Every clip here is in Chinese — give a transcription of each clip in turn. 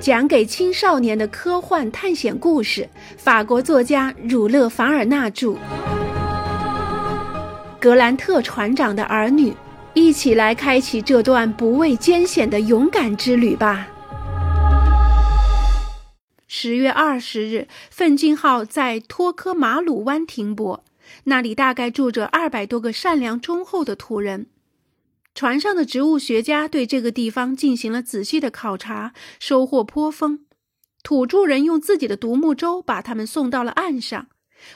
讲给青少年的科幻探险故事，法国作家儒勒·凡尔纳著。格兰特船长的儿女，一起来开启这段不畏艰险的勇敢之旅吧。十月二十日，奋进号在托科马鲁湾停泊，那里大概住着二百多个善良忠厚的土人。船上的植物学家对这个地方进行了仔细的考察，收获颇丰。土著人用自己的独木舟把他们送到了岸上。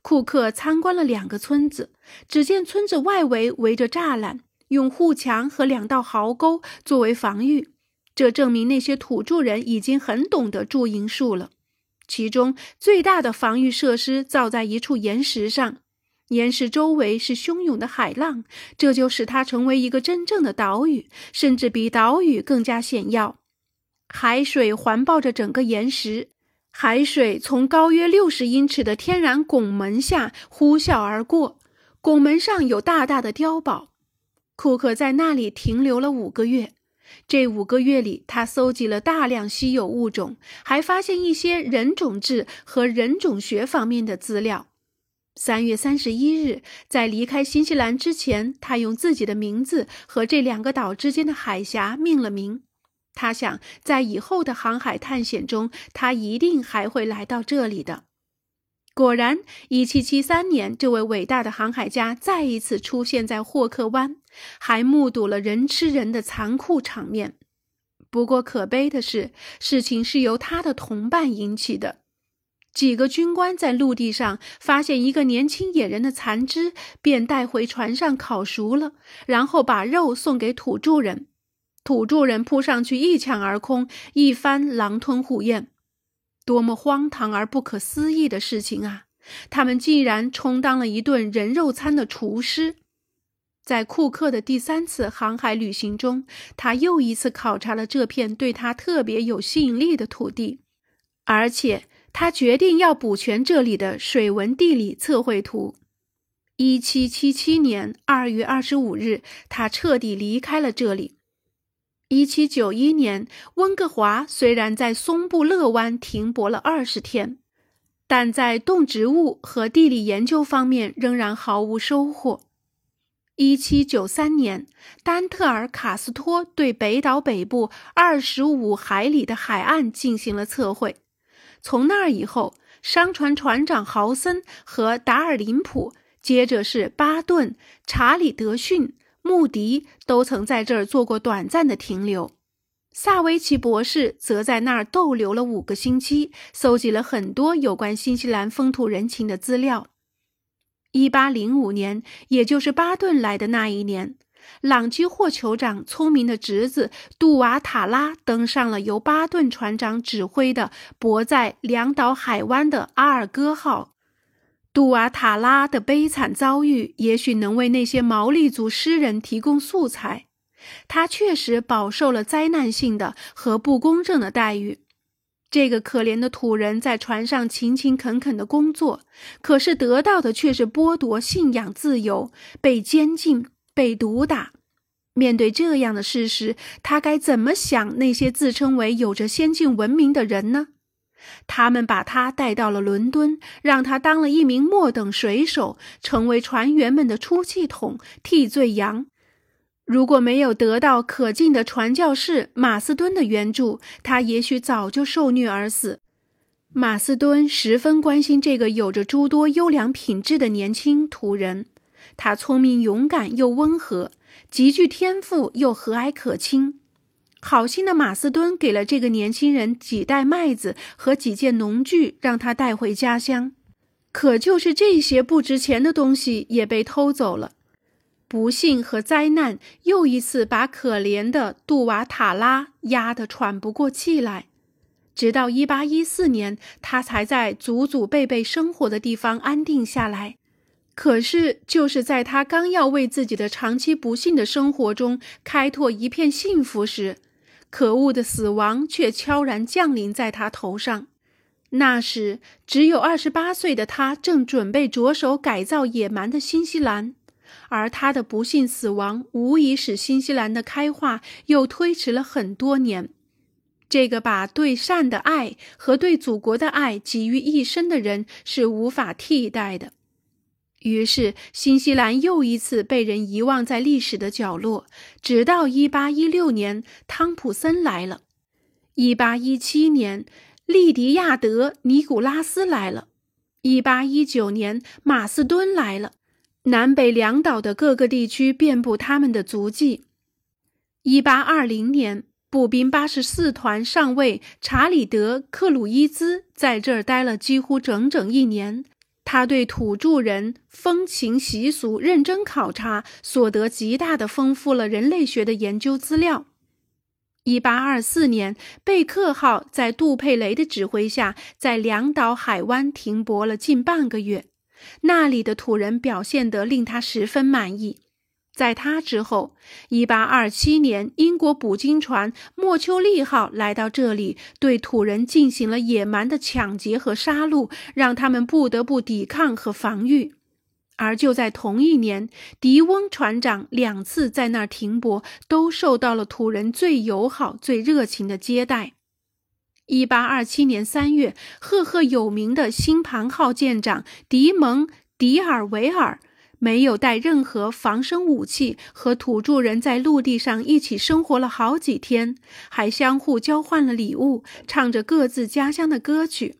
库克参观了两个村子，只见村子外围围着栅栏，用护墙和两道壕沟作为防御。这证明那些土著人已经很懂得筑营术了。其中最大的防御设施造在一处岩石上。岩石周围是汹涌的海浪，这就使它成为一个真正的岛屿，甚至比岛屿更加险要。海水环抱着整个岩石，海水从高约六十英尺的天然拱门下呼啸而过。拱门上有大大的碉堡。库克在那里停留了五个月。这五个月里，他搜集了大量稀有物种，还发现一些人种志和人种学方面的资料。三月三十一日，在离开新西兰之前，他用自己的名字和这两个岛之间的海峡命了名。他想，在以后的航海探险中，他一定还会来到这里的。果然，一七七三年，这位伟大的航海家再一次出现在霍克湾，还目睹了人吃人的残酷场面。不过，可悲的是，事情是由他的同伴引起的。几个军官在陆地上发现一个年轻野人的残肢，便带回船上烤熟了，然后把肉送给土著人。土著人扑上去一抢而空，一番狼吞虎咽。多么荒唐而不可思议的事情啊！他们竟然充当了一顿人肉餐的厨师。在库克的第三次航海旅行中，他又一次考察了这片对他特别有吸引力的土地，而且。他决定要补全这里的水文地理测绘图。一七七七年二月二十五日，他彻底离开了这里。一七九一年，温哥华虽然在松布勒湾停泊了二十天，但在动植物和地理研究方面仍然毫无收获。一七九三年，丹特尔卡斯托对北岛北部二十五海里的海岸进行了测绘。从那儿以后，商船船长豪森和达尔林普，接着是巴顿、查理德逊、穆迪，都曾在这儿做过短暂的停留。萨维奇博士则在那儿逗留了五个星期，搜集了很多有关新西兰风土人情的资料。一八零五年，也就是巴顿来的那一年。朗基霍酋长聪明的侄子杜瓦塔拉登上了由巴顿船长指挥的泊在两岛海湾的阿尔戈号。杜瓦塔拉的悲惨遭遇也许能为那些毛利族诗人提供素材。他确实饱受了灾难性的和不公正的待遇。这个可怜的土人在船上勤勤恳恳的工作，可是得到的却是剥夺信仰自由，被监禁。被毒打，面对这样的事实，他该怎么想那些自称为有着先进文明的人呢？他们把他带到了伦敦，让他当了一名末等水手，成为船员们的出气筒、替罪羊。如果没有得到可敬的传教士马斯敦的援助，他也许早就受虐而死。马斯敦十分关心这个有着诸多优良品质的年轻土人。他聪明勇敢又温和，极具天赋又和蔼可亲。好心的马斯敦给了这个年轻人几袋麦子和几件农具，让他带回家乡。可就是这些不值钱的东西也被偷走了。不幸和灾难又一次把可怜的杜瓦塔拉压得喘不过气来。直到1814年，他才在祖祖辈辈生活的地方安定下来。可是，就是在他刚要为自己的长期不幸的生活中开拓一片幸福时，可恶的死亡却悄然降临在他头上。那时，只有二十八岁的他正准备着手改造野蛮的新西兰，而他的不幸死亡无疑使新西兰的开化又推迟了很多年。这个把对善的爱和对祖国的爱集于一身的人是无法替代的。于是，新西兰又一次被人遗忘在历史的角落，直到1816年，汤普森来了；1817年，利迪亚德·尼古拉斯来了；1819年，马斯敦来了。南北两岛的各个地区遍布他们的足迹。1820年，步兵84团上尉查理德·克鲁伊兹在这儿待了几乎整整一年。他对土著人风情习俗认真考察，所得极大的丰富了人类学的研究资料。一八二四年，贝克号在杜佩雷的指挥下，在两岛海湾停泊了近半个月，那里的土人表现得令他十分满意。在他之后，1827年，英国捕鲸船“莫丘利号”来到这里，对土人进行了野蛮的抢劫和杀戮，让他们不得不抵抗和防御。而就在同一年，迪翁船长两次在那儿停泊，都受到了土人最友好、最热情的接待。1827年3月，赫赫有名的“星盘号”舰长迪蒙·迪尔维尔。没有带任何防身武器，和土著人在陆地上一起生活了好几天，还相互交换了礼物，唱着各自家乡的歌曲。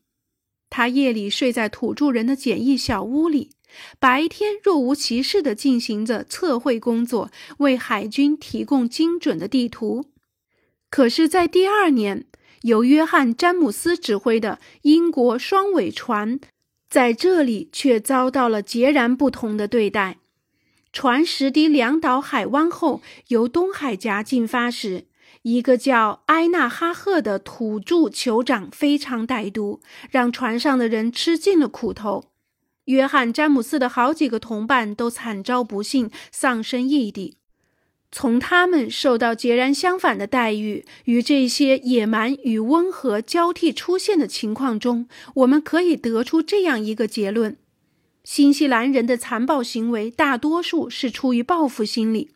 他夜里睡在土著人的简易小屋里，白天若无其事地进行着测绘工作，为海军提供精准的地图。可是，在第二年，由约翰·詹姆斯指挥的英国双尾船。在这里却遭到了截然不同的对待。船驶抵两岛海湾后，由东海峡进发时，一个叫埃纳哈赫的土著酋长非常歹毒，让船上的人吃尽了苦头。约翰·詹姆斯的好几个同伴都惨遭不幸，丧生异地。从他们受到截然相反的待遇与这些野蛮与温和交替出现的情况中，我们可以得出这样一个结论：新西兰人的残暴行为大多数是出于报复心理。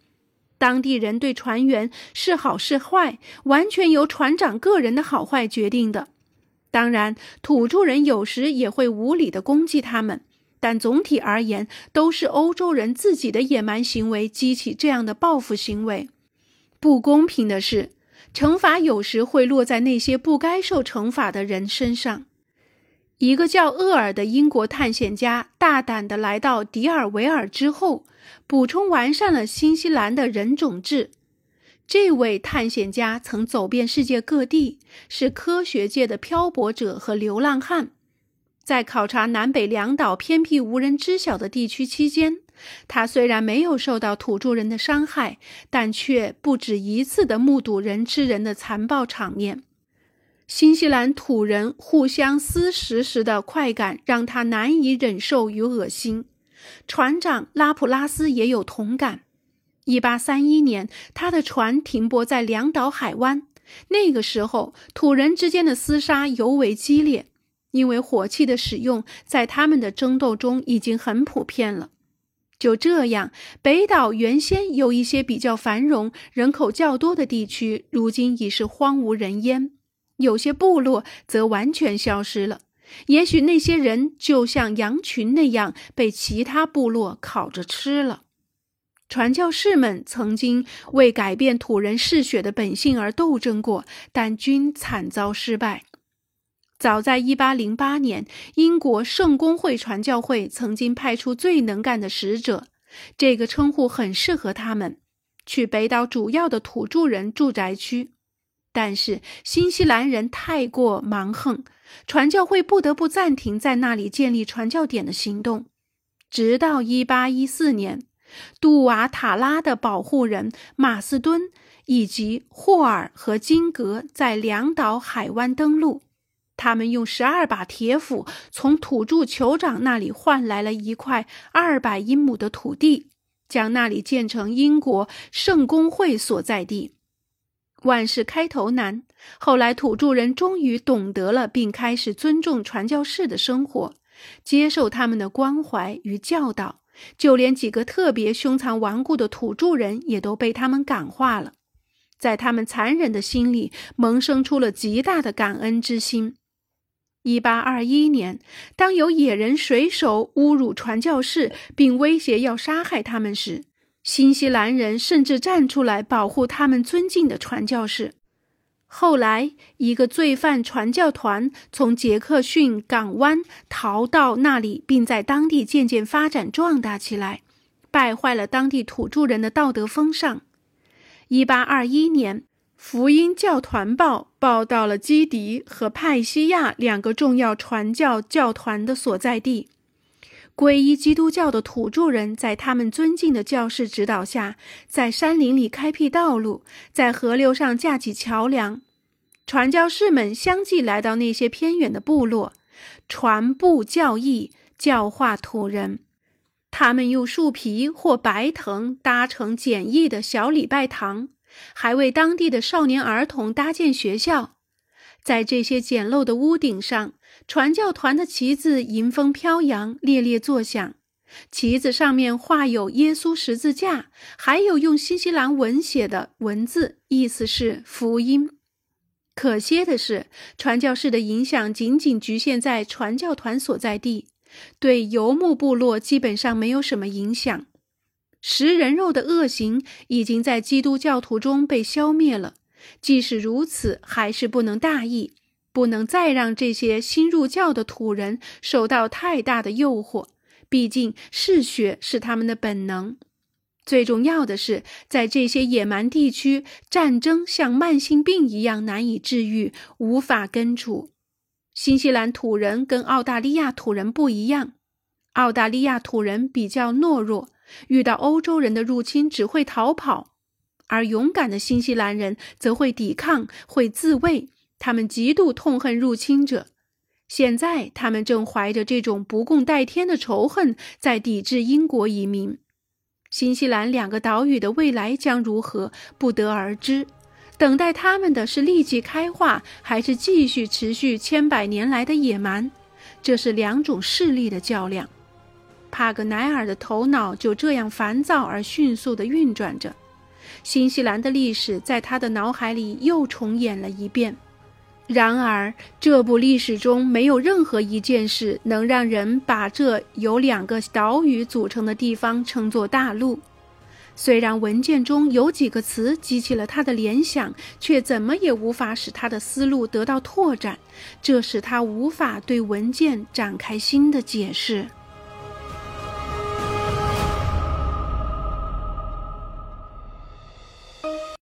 当地人对船员是好是坏，完全由船长个人的好坏决定的。当然，土著人有时也会无理地攻击他们。但总体而言，都是欧洲人自己的野蛮行为激起这样的报复行为。不公平的是，惩罚有时会落在那些不该受惩罚的人身上。一个叫厄尔的英国探险家大胆地来到迪尔维尔之后，补充完善了新西兰的人种制。这位探险家曾走遍世界各地，是科学界的漂泊者和流浪汉。在考察南北两岛偏僻无人知晓的地区期间，他虽然没有受到土著人的伤害，但却不止一次地目睹人吃人的残暴场面。新西兰土人互相撕食时的快感让他难以忍受与恶心。船长拉普拉斯也有同感。1831年，他的船停泊在两岛海湾，那个时候土人之间的厮杀尤为激烈。因为火器的使用在他们的争斗中已经很普遍了。就这样，北岛原先有一些比较繁荣、人口较多的地区，如今已是荒无人烟；有些部落则完全消失了。也许那些人就像羊群那样被其他部落烤着吃了。传教士们曾经为改变土人嗜血的本性而斗争过，但均惨遭失败。早在1808年，英国圣公会传教会曾经派出最能干的使者，这个称呼很适合他们，去北岛主要的土著人住宅区。但是新西兰人太过蛮横，传教会不得不暂停在那里建立传教点的行动，直到1814年，杜瓦塔拉的保护人马斯敦以及霍尔和金格在两岛海湾登陆。他们用十二把铁斧从土著酋长那里换来了一块二百英亩的土地，将那里建成英国圣公会所在地。万事开头难，后来土著人终于懂得了，并开始尊重传教士的生活，接受他们的关怀与教导。就连几个特别凶残顽固的土著人也都被他们感化了。在他们残忍的心里萌生出了极大的感恩之心。一八二一年，当有野人水手侮辱传教士，并威胁要杀害他们时，新西兰人甚至站出来保护他们尊敬的传教士。后来，一个罪犯传教团从杰克逊港湾逃到那里，并在当地渐渐发展壮大起来，败坏了当地土著人的道德风尚。一八二一年。福音教团报报道了基迪和派西亚两个重要传教教团的所在地。皈依基督教的土著人在他们尊敬的教士指导下，在山林里开辟道路，在河流上架起桥梁。传教士们相继来到那些偏远的部落，传布教义，教化土人。他们用树皮或白藤搭成简易的小礼拜堂。还为当地的少年儿童搭建学校，在这些简陋的屋顶上，传教团的旗子迎风飘扬，猎猎作响。旗子上面画有耶稣十字架，还有用新西兰文写的文字，意思是福音。可惜的是，传教士的影响仅仅局限在传教团所在地，对游牧部落基本上没有什么影响。食人肉的恶行已经在基督教徒中被消灭了。即使如此，还是不能大意，不能再让这些新入教的土人受到太大的诱惑。毕竟嗜血是他们的本能。最重要的是，在这些野蛮地区，战争像慢性病一样难以治愈，无法根除。新西兰土人跟澳大利亚土人不一样，澳大利亚土人比较懦弱。遇到欧洲人的入侵，只会逃跑；而勇敢的新西兰人则会抵抗，会自卫。他们极度痛恨入侵者。现在，他们正怀着这种不共戴天的仇恨，在抵制英国移民。新西兰两个岛屿的未来将如何，不得而知。等待他们的是立即开化，还是继续持续千百年来的野蛮？这是两种势力的较量。帕格奈尔的头脑就这样烦躁而迅速地运转着，新西兰的历史在他的脑海里又重演了一遍。然而，这部历史中没有任何一件事能让人把这由两个岛屿组成的地方称作大陆。虽然文件中有几个词激起了他的联想，却怎么也无法使他的思路得到拓展，这使他无法对文件展开新的解释。